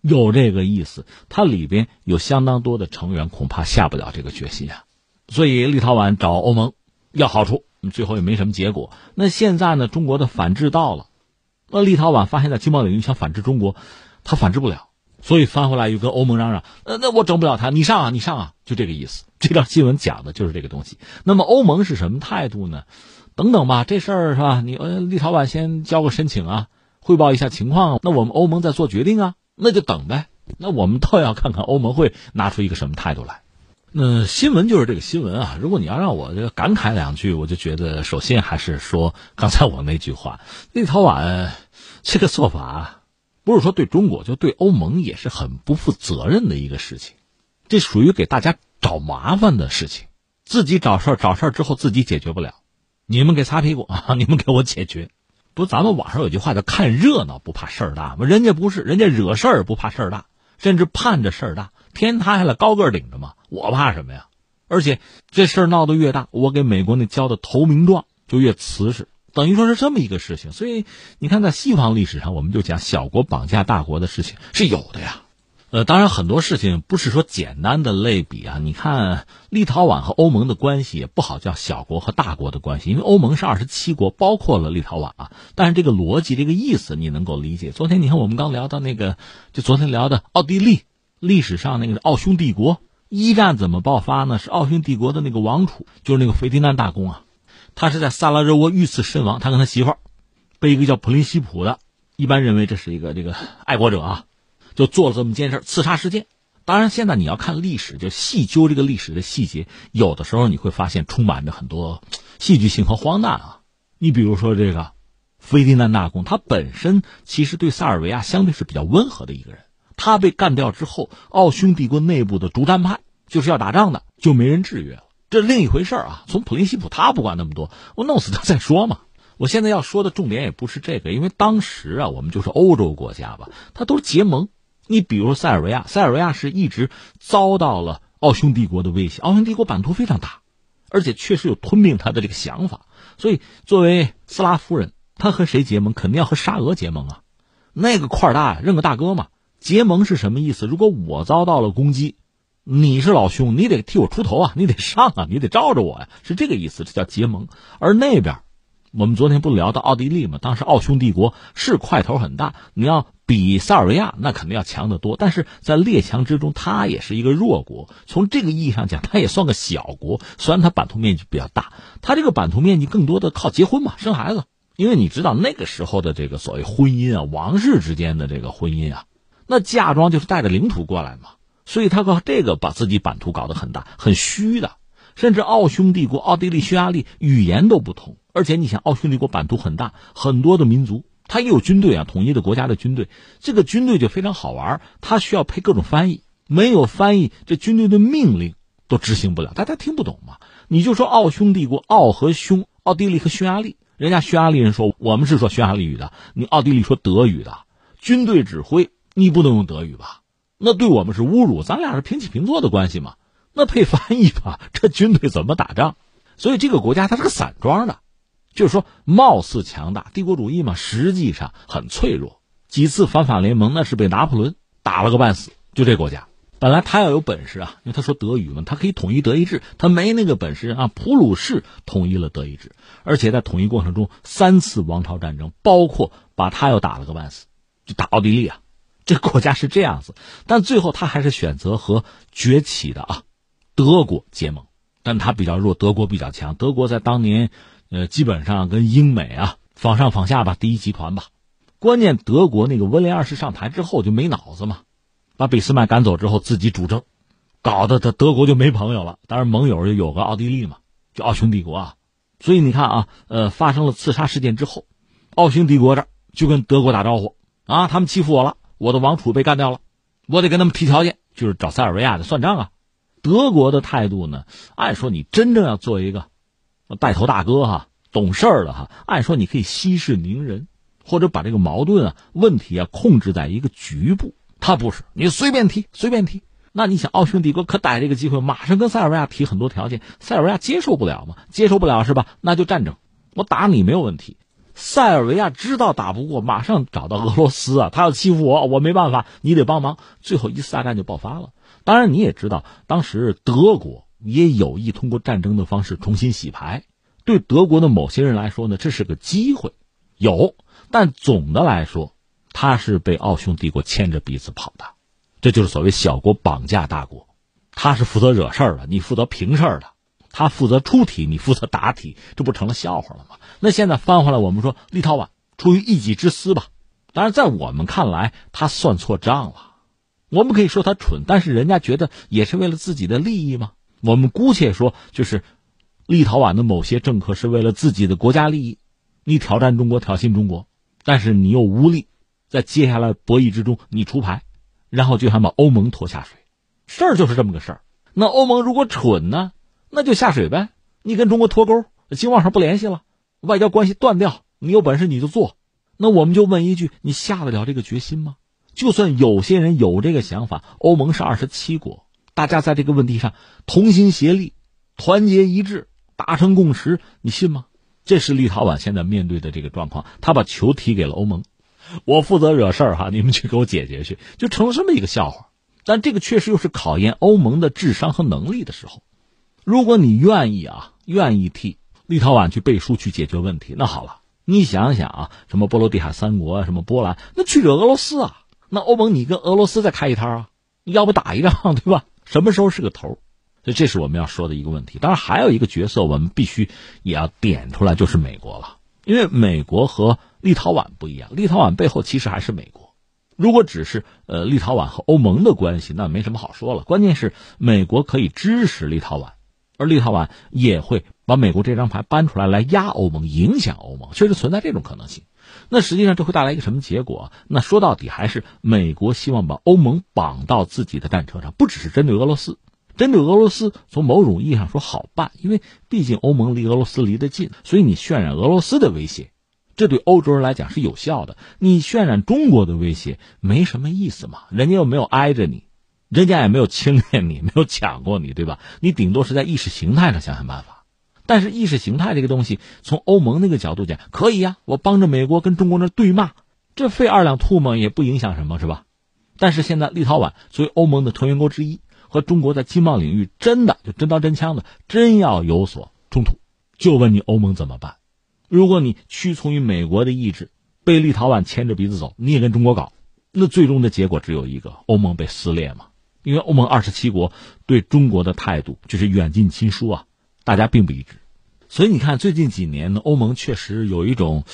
有这个意思，它里边有相当多的成员恐怕下不了这个决心啊。所以立陶宛找欧盟要好处。最后也没什么结果。那现在呢？中国的反制到了，那立陶宛发现在经贸领域想反制中国，他反制不了，所以翻回来又跟欧盟嚷嚷：“呃，那我整不了他，你上啊，你上啊！”就这个意思。这条新闻讲的就是这个东西。那么欧盟是什么态度呢？等等吧，这事儿是吧？你呃，立陶宛先交个申请啊，汇报一下情况。那我们欧盟再做决定啊，那就等呗。那我们倒要看看欧盟会拿出一个什么态度来。那新闻就是这个新闻啊！如果你要让我这个感慨两句，我就觉得，首先还是说刚才我那句话，立陶宛这个做法，不是说对中国，就对欧盟也是很不负责任的一个事情。这属于给大家找麻烦的事情，自己找事儿，找事儿之后自己解决不了，你们给擦屁股啊！你们给我解决。不，咱们网上有句话叫“看热闹不怕事儿大”吗？人家不是，人家惹事儿不怕事儿大，甚至盼着事儿大。天塌下来高个顶着嘛，我怕什么呀？而且这事儿闹得越大，我给美国那交的投名状就越瓷实，等于说是这么一个事情。所以你看，在西方历史上，我们就讲小国绑架大国的事情是有的呀。呃，当然很多事情不是说简单的类比啊。你看立陶宛和欧盟的关系也不好叫小国和大国的关系，因为欧盟是二十七国，包括了立陶宛啊。但是这个逻辑、这个意思你能够理解。昨天你看我们刚聊到那个，就昨天聊的奥地利。历史上那个奥匈帝国一战怎么爆发呢？是奥匈帝国的那个王储，就是那个斐迪南大公啊，他是在萨拉热窝遇刺身亡。他跟他媳妇儿被一个叫普林西普的，一般认为这是一个这个爱国者啊，就做了这么件事刺杀事件。当然，现在你要看历史，就细究这个历史的细节，有的时候你会发现充满着很多戏剧性和荒诞啊。你比如说这个斐迪南大公，他本身其实对塞尔维亚相对是比较温和的一个人。他被干掉之后，奥匈帝国内部的主战派就是要打仗的，就没人制约了，这另一回事啊。从普林西普他不管那么多，我弄死他再说嘛。我现在要说的重点也不是这个，因为当时啊，我们就是欧洲国家吧，他都是结盟。你比如塞尔维亚，塞尔维亚是一直遭到了奥匈帝国的威胁，奥匈帝国版图非常大，而且确实有吞并他的这个想法。所以作为斯拉夫人，他和谁结盟？肯定要和沙俄结盟啊，那个块大呀，认个大哥嘛。结盟是什么意思？如果我遭到了攻击，你是老兄，你得替我出头啊，你得上啊，你得罩着我呀，是这个意思，这叫结盟。而那边，我们昨天不聊到奥地利吗？当时奥匈帝国是块头很大，你要比塞尔维亚，那肯定要强得多。但是在列强之中，它也是一个弱国。从这个意义上讲，它也算个小国。虽然它版图面积比较大，它这个版图面积更多的靠结婚嘛，生孩子。因为你知道那个时候的这个所谓婚姻啊，王室之间的这个婚姻啊。那嫁妆就是带着领土过来嘛，所以他靠这个把自己版图搞得很大、很虚的。甚至奥匈帝国、奥地利、匈牙利语言都不同，而且你想，奥匈帝国版图很大，很多的民族，他也有军队啊，统一的国家的军队。这个军队就非常好玩，他需要配各种翻译，没有翻译，这军队的命令都执行不了，大家听不懂嘛。你就说奥匈帝国，奥和匈，奥地利和匈牙利，人家匈牙利人说我们是说匈牙利语的，你奥地利说德语的，军队指挥。你不能用德语吧？那对我们是侮辱。咱俩是平起平坐的关系嘛？那配翻译吧？这军队怎么打仗？所以这个国家它是个散装的，就是说貌似强大，帝国主义嘛，实际上很脆弱。几次反法联盟那是被拿破仑打了个半死。就这国家，本来他要有本事啊，因为他说德语嘛，他可以统一德意志，他没那个本事啊。普鲁士统一了德意志，而且在统一过程中三次王朝战争，包括把他又打了个半死，就打奥地利啊。这国家是这样子，但最后他还是选择和崛起的啊德国结盟，但他比较弱，德国比较强。德国在当年，呃，基本上跟英美啊仿上仿下吧，第一集团吧。关键德国那个威廉二世上台之后就没脑子嘛，把俾斯麦赶走之后自己主政，搞得他德国就没朋友了。当然盟友就有个奥地利嘛，就奥匈帝国啊。所以你看啊，呃，发生了刺杀事件之后，奥匈帝国这就跟德国打招呼啊，他们欺负我了。我的王储被干掉了，我得跟他们提条件，就是找塞尔维亚的算账啊。德国的态度呢，按说你真正要做一个带头大哥哈，懂事儿的哈，按说你可以息事宁人，或者把这个矛盾啊、问题啊控制在一个局部。他不是，你随便提，随便提。那你想，奥匈帝国可逮这个机会，马上跟塞尔维亚提很多条件，塞尔维亚接受不了吗？接受不了是吧？那就战争，我打你没有问题。塞尔维亚知道打不过，马上找到俄罗斯啊！他要欺负我，我没办法，你得帮忙。最后一次大战就爆发了。当然，你也知道，当时德国也有意通过战争的方式重新洗牌。对德国的某些人来说呢，这是个机会，有。但总的来说，他是被奥匈帝国牵着鼻子跑的。这就是所谓小国绑架大国，他是负责惹事儿的，你负责平事儿的。他负责出题，你负责答题，这不成了笑话了吗？那现在翻回来，我们说立陶宛出于一己之私吧，当然在我们看来，他算错账了。我们可以说他蠢，但是人家觉得也是为了自己的利益吗？我们姑且说，就是立陶宛的某些政客是为了自己的国家利益，你挑战中国，挑衅中国，但是你又无力，在接下来博弈之中你出牌，然后就想把欧盟拖下水，事儿就是这么个事儿。那欧盟如果蠢呢？那就下水呗，你跟中国脱钩，经贸上不联系了，外交关系断掉，你有本事你就做。那我们就问一句：你下得了这个决心吗？就算有些人有这个想法，欧盟是二十七国，大家在这个问题上同心协力、团结一致，达成共识，你信吗？这是立陶宛现在面对的这个状况，他把球踢给了欧盟，我负责惹事儿哈，你们去给我解决去，就成了这么一个笑话。但这个确实又是考验欧盟的智商和能力的时候。如果你愿意啊，愿意替立陶宛去背书去解决问题，那好了，你想想啊，什么波罗的海三国啊，什么波兰，那去惹俄罗斯啊？那欧盟你跟俄罗斯再开一摊啊？要不打一仗对吧？什么时候是个头？所以这是我们要说的一个问题。当然还有一个角色，我们必须也要点出来，就是美国了。因为美国和立陶宛不一样，立陶宛背后其实还是美国。如果只是呃立陶宛和欧盟的关系，那没什么好说了。关键是美国可以支持立陶宛，而立陶宛也会把美国这张牌搬出来，来压欧盟，影响欧盟，确实存在这种可能性。那实际上这会带来一个什么结果？那说到底还是美国希望把欧盟绑到自己的战车上，不只是针对俄罗斯，针对俄罗斯从某种意义上说好办，因为毕竟欧盟离俄罗斯离得近，所以你渲染俄罗斯的威胁。这对欧洲人来讲是有效的。你渲染中国的威胁没什么意思嘛？人家又没有挨着你，人家也没有侵略你，没有抢过你，对吧？你顶多是在意识形态上想想办法。但是意识形态这个东西，从欧盟那个角度讲，可以呀，我帮着美国跟中国那对骂，这费二两吐沫也不影响什么，是吧？但是现在立陶宛作为欧盟的成员国之一，和中国在经贸领域真的就真刀真枪的，真要有所冲突，就问你欧盟怎么办？如果你屈从于美国的意志，被立陶宛牵着鼻子走，你也跟中国搞，那最终的结果只有一个：欧盟被撕裂嘛。因为欧盟二十七国对中国的态度就是远近亲疏啊，大家并不一致。所以你看，最近几年呢，欧盟确实有一种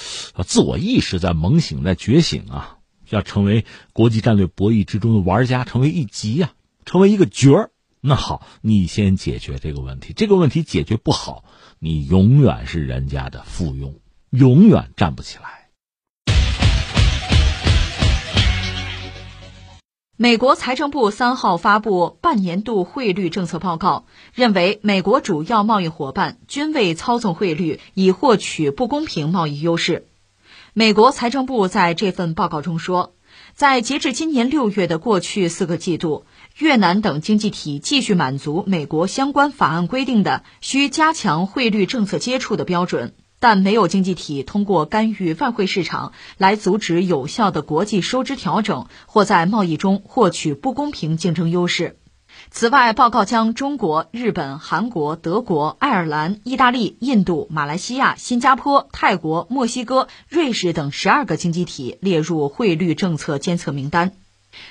自我意识在猛醒、在觉醒啊，要成为国际战略博弈之中的玩家，成为一极呀，成为一个角儿。那好，你先解决这个问题，这个问题解决不好。你永远是人家的附庸，永远站不起来。美国财政部三号发布半年度汇率政策报告，认为美国主要贸易伙伴均未操纵汇率以获取不公平贸易优势。美国财政部在这份报告中说，在截至今年六月的过去四个季度。越南等经济体继续满足美国相关法案规定的需加强汇率政策接触的标准，但没有经济体通过干预外汇市场来阻止有效的国际收支调整或在贸易中获取不公平竞争优势。此外，报告将中国、日本、韩国、德国、爱尔兰、意大利、印度、马来西亚、新加坡、泰国、墨西哥、瑞士等十二个经济体列入汇率政策监测名单。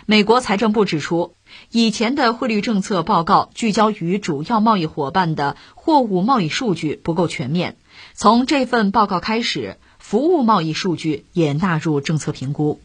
美国财政部指出，以前的汇率政策报告聚焦于主要贸易伙伴的货物贸易数据不够全面。从这份报告开始，服务贸易数据也纳入政策评估。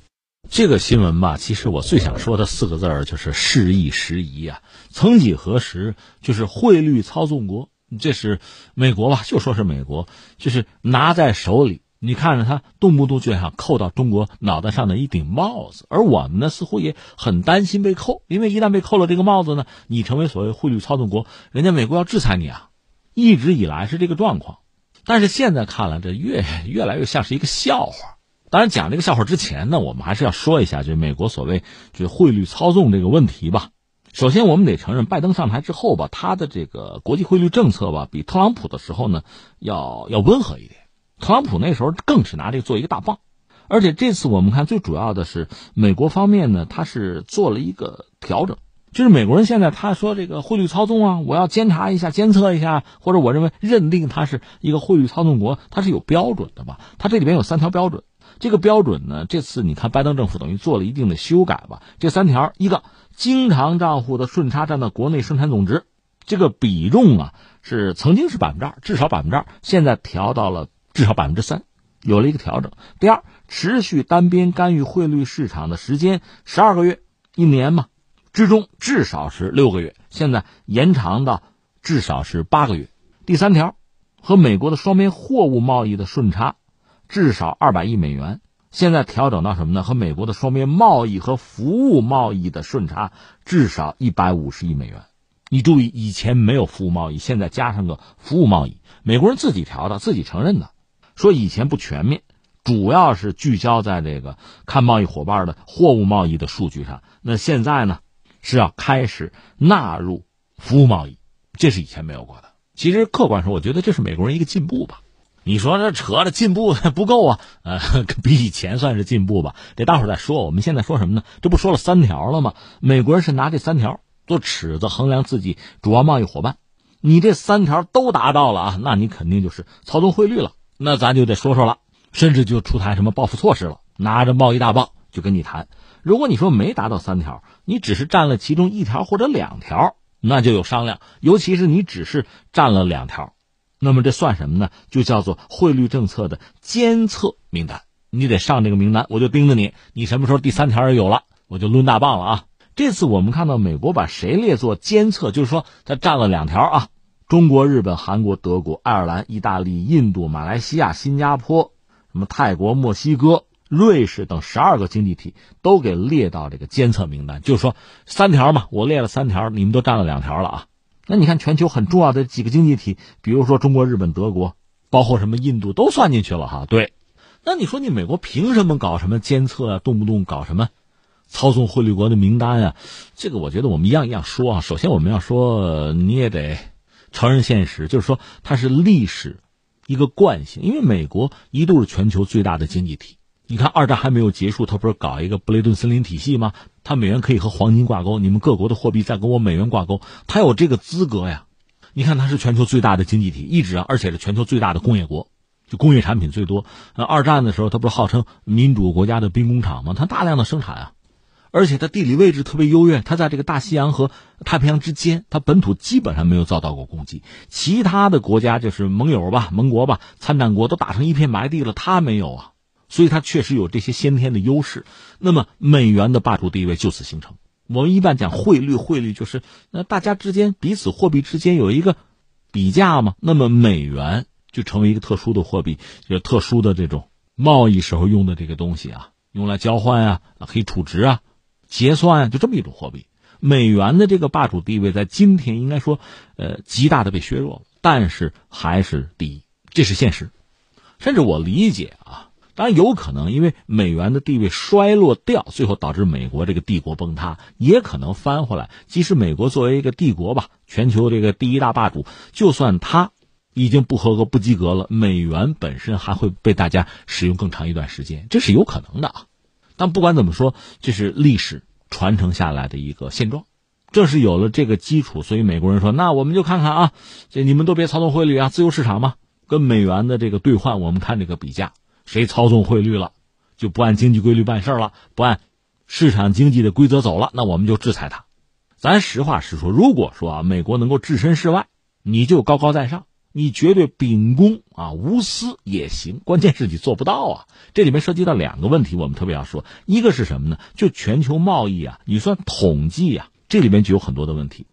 这个新闻吧，其实我最想说的四个字儿就是适宜时宜啊。曾几何时，就是汇率操纵国，这是美国吧？就说是美国，就是拿在手里。你看着他动不动就想扣到中国脑袋上的一顶帽子，而我们呢似乎也很担心被扣，因为一旦被扣了这个帽子呢，你成为所谓汇率操纵国，人家美国要制裁你啊，一直以来是这个状况，但是现在看来这越 越来越像是一个笑话。当然，讲这个笑话之前呢，我们还是要说一下，就美国所谓就汇率操纵这个问题吧。首先，我们得承认，拜登上台之后吧，他的这个国际汇率政策吧，比特朗普的时候呢要要温和一点。特朗普那时候更是拿这个做一个大棒，而且这次我们看最主要的是美国方面呢，他是做了一个调整，就是美国人现在他说这个汇率操纵啊，我要监察一下、监测一下，或者我认为认定它是一个汇率操纵国，它是有标准的吧？它这里边有三条标准，这个标准呢，这次你看拜登政府等于做了一定的修改吧？这三条，一个经常账户的顺差占到国内生产总值，这个比重啊是曾经是百分之二，至少百分之二，现在调到了。至少百分之三，有了一个调整。第二，持续单边干预汇率市场的时间十二个月，一年嘛，之中至少是六个月，现在延长到至少是八个月。第三条，和美国的双边货物贸易的顺差至少二百亿美元，现在调整到什么呢？和美国的双边贸易和服务贸易的顺差至少一百五十亿美元。你注意，以前没有服务贸易，现在加上个服务贸易，美国人自己调的，自己承认的。说以前不全面，主要是聚焦在这个看贸易伙伴的货物贸易的数据上。那现在呢，是要开始纳入服务贸易，这是以前没有过的。其实客观说，我觉得这是美国人一个进步吧。你说这扯的进步不够啊？呃，比以前算是进步吧。得大伙儿再说。我们现在说什么呢？这不说了三条了吗？美国人是拿这三条做尺子衡量自己主要贸易伙伴。你这三条都达到了啊，那你肯定就是操纵汇率了。那咱就得说说了，甚至就出台什么报复措施了，拿着贸易大棒就跟你谈。如果你说没达到三条，你只是占了其中一条或者两条，那就有商量。尤其是你只是占了两条，那么这算什么呢？就叫做汇率政策的监测名单。你得上这个名单，我就盯着你，你什么时候第三条也有了，我就抡大棒了啊！这次我们看到美国把谁列作监测，就是说他占了两条啊，中国、日本、韩国、德国、爱尔兰、意大利、印度、马来西亚、新加坡，什么泰国、墨西哥、瑞士等十二个经济体都给列到这个监测名单，就是说三条嘛，我列了三条，你们都占了两条了啊。那你看全球很重要的几个经济体，比如说中国、日本、德国，包括什么印度都算进去了哈。对，那你说你美国凭什么搞什么监测啊？动不动搞什么？操纵汇率国的名单啊，这个我觉得我们一样一样说啊。首先我们要说，你也得承认现实，就是说它是历史一个惯性。因为美国一度是全球最大的经济体，你看二战还没有结束，他不是搞一个布雷顿森林体系吗？他美元可以和黄金挂钩，你们各国的货币再跟我美元挂钩，他有这个资格呀。你看他是全球最大的经济体，一直啊，而且是全球最大的工业国，就工业产品最多。呃，二战的时候他不是号称民主国家的兵工厂吗？他大量的生产啊。而且他地理位置特别优越，他在这个大西洋和太平洋之间，他本土基本上没有遭到过攻击。其他的国家就是盟友吧、盟国吧、参战国都打成一片白地了，他没有啊，所以它确实有这些先天的优势。那么美元的霸主地位就此形成。我们一般讲汇率，汇率就是那大家之间彼此货币之间有一个比价嘛。那么美元就成为一个特殊的货币，就特殊的这种贸易时候用的这个东西啊，用来交换啊，可以储值啊。结算啊，就这么一种货币，美元的这个霸主地位在今天应该说，呃，极大的被削弱了，但是还是第一，这是现实。甚至我理解啊，当然有可能因为美元的地位衰落掉，最后导致美国这个帝国崩塌，也可能翻回来。即使美国作为一个帝国吧，全球这个第一大霸主，就算它已经不合格、不及格了，美元本身还会被大家使用更长一段时间，这是有可能的啊。但不管怎么说，这是历史传承下来的一个现状。正是有了这个基础，所以美国人说：“那我们就看看啊，这你们都别操纵汇率啊，自由市场嘛，跟美元的这个兑换，我们看这个比价，谁操纵汇率了，就不按经济规律办事了，不按市场经济的规则走了，那我们就制裁他。咱实话实说，如果说啊，美国能够置身事外，你就高高在上。”你绝对秉公啊，无私也行，关键是你做不到啊。这里面涉及到两个问题，我们特别要说，一个是什么呢？就全球贸易啊，你算统计啊，这里面就有很多的问题。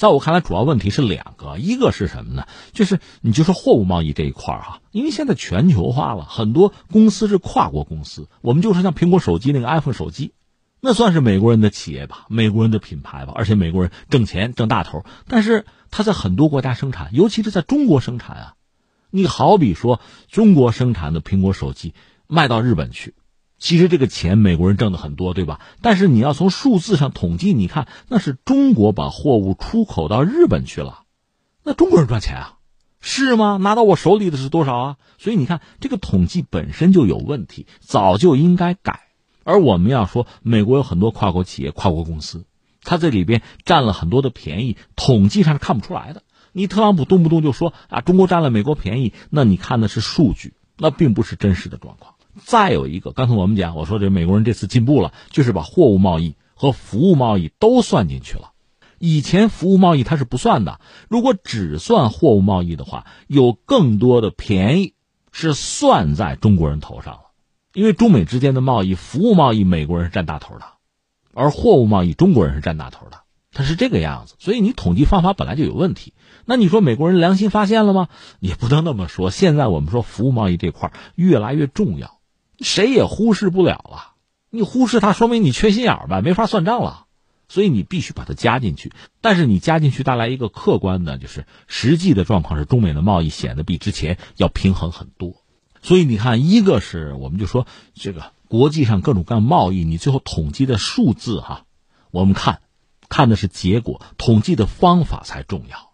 在我看来，主要问题是两个，一个是什么呢？就是你就说货物贸易这一块儿哈，因为现在全球化了，很多公司是跨国公司，我们就是像苹果手机那个 iPhone 手机。那算是美国人的企业吧，美国人的品牌吧，而且美国人挣钱挣大头。但是他在很多国家生产，尤其是在中国生产啊。你好比说中国生产的苹果手机卖到日本去，其实这个钱美国人挣的很多，对吧？但是你要从数字上统计，你看那是中国把货物出口到日本去了，那中国人赚钱啊，是吗？拿到我手里的是多少啊？所以你看这个统计本身就有问题，早就应该改。而我们要说，美国有很多跨国企业、跨国公司，它这里边占了很多的便宜，统计上是看不出来的。你特朗普动不动就说啊，中国占了美国便宜，那你看的是数据，那并不是真实的状况。再有一个，刚才我们讲，我说这美国人这次进步了，就是把货物贸易和服务贸易都算进去了。以前服务贸易它是不算的，如果只算货物贸易的话，有更多的便宜是算在中国人头上了。因为中美之间的贸易，服务贸易美国人是占大头的，而货物贸易中国人是占大头的，它是这个样子。所以你统计方法本来就有问题。那你说美国人良心发现了吗？也不能那么说。现在我们说服务贸易这块越来越重要，谁也忽视不了了。你忽视它，说明你缺心眼儿吧，没法算账了。所以你必须把它加进去。但是你加进去带来一个客观的，就是实际的状况是中美的贸易显得比之前要平衡很多。所以你看，一个是我们就说这个国际上各种各样贸易，你最后统计的数字哈，我们看，看的是结果，统计的方法才重要，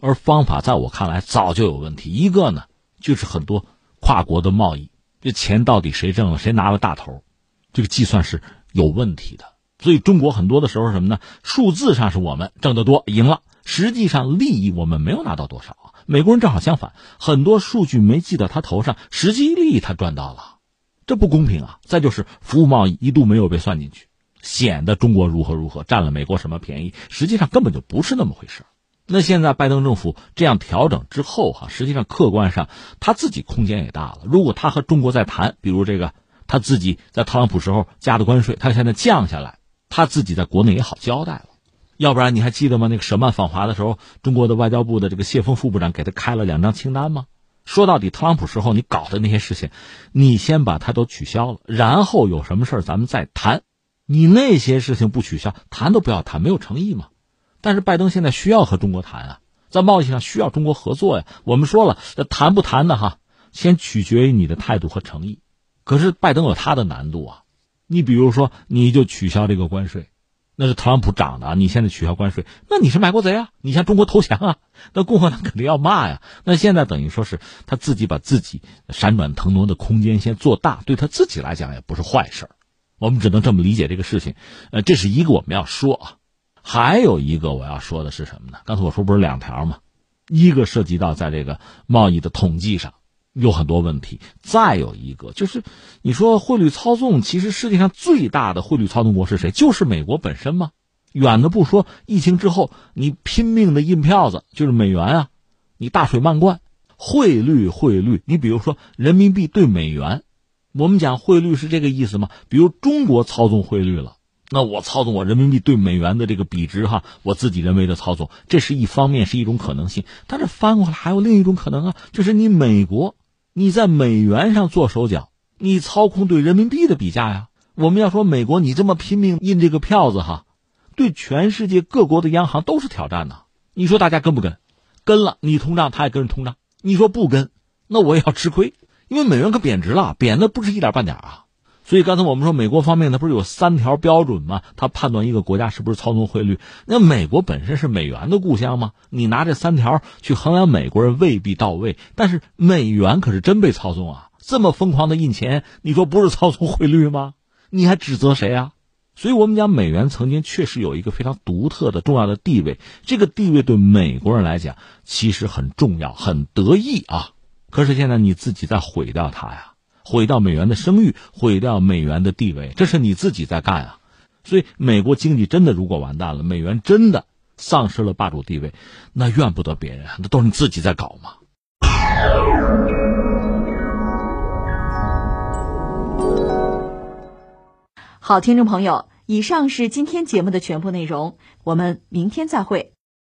而方法在我看来早就有问题。一个呢，就是很多跨国的贸易，这钱到底谁挣了，谁拿了大头，这个计算是有问题的。所以中国很多的时候什么呢？数字上是我们挣得多，赢了，实际上利益我们没有拿到多少。美国人正好相反，很多数据没记到他头上，实际利益他赚到了，这不公平啊！再就是服务贸易一度没有被算进去，显得中国如何如何占了美国什么便宜，实际上根本就不是那么回事那现在拜登政府这样调整之后，哈，实际上客观上他自己空间也大了。如果他和中国在谈，比如这个他自己在特朗普时候加的关税，他现在降下来，他自己在国内也好交代了。要不然你还记得吗？那个舍曼访华的时候，中国的外交部的这个谢峰副部长给他开了两张清单吗？说到底，特朗普时候你搞的那些事情，你先把它都取消了，然后有什么事咱们再谈。你那些事情不取消，谈都不要谈，没有诚意嘛。但是拜登现在需要和中国谈啊，在贸易上需要中国合作呀。我们说了，这谈不谈的哈，先取决于你的态度和诚意。可是拜登有他的难度啊，你比如说，你就取消这个关税。那是特朗普涨的啊！你现在取消关税，那你是卖国贼啊！你向中国投降啊！那共和党肯定要骂呀！那现在等于说是他自己把自己闪转腾挪的空间先做大，对他自己来讲也不是坏事我们只能这么理解这个事情。呃，这是一个我们要说啊，还有一个我要说的是什么呢？刚才我说不是两条吗？一个涉及到在这个贸易的统计上。有很多问题，再有一个就是，你说汇率操纵，其实世界上最大的汇率操纵国是谁？就是美国本身吗？远的不说，疫情之后，你拼命的印票子，就是美元啊，你大水漫灌，汇率汇率，你比如说人民币对美元，我们讲汇率是这个意思吗？比如中国操纵汇率了，那我操纵我人民币对美元的这个比值哈，我自己人为的操纵，这是一方面，是一种可能性。但是翻过来还有另一种可能啊，就是你美国。你在美元上做手脚，你操控对人民币的比价呀？我们要说美国，你这么拼命印这个票子哈，对全世界各国的央行都是挑战呐。你说大家跟不跟？跟了，你通胀，他也跟着通胀。你说不跟，那我也要吃亏，因为美元可贬值了，贬的不是一点半点啊。所以刚才我们说，美国方面呢，不是有三条标准吗？他判断一个国家是不是操纵汇率。那美国本身是美元的故乡吗？你拿这三条去衡量美国人未必到位。但是美元可是真被操纵啊！这么疯狂的印钱，你说不是操纵汇率吗？你还指责谁啊？所以我们讲，美元曾经确实有一个非常独特的、重要的地位。这个地位对美国人来讲其实很重要、很得意啊。可是现在你自己在毁掉它呀。毁掉美元的声誉，毁掉美元的地位，这是你自己在干啊！所以，美国经济真的如果完蛋了，美元真的丧失了霸主地位，那怨不得别人，那都是你自己在搞嘛。好，听众朋友，以上是今天节目的全部内容，我们明天再会。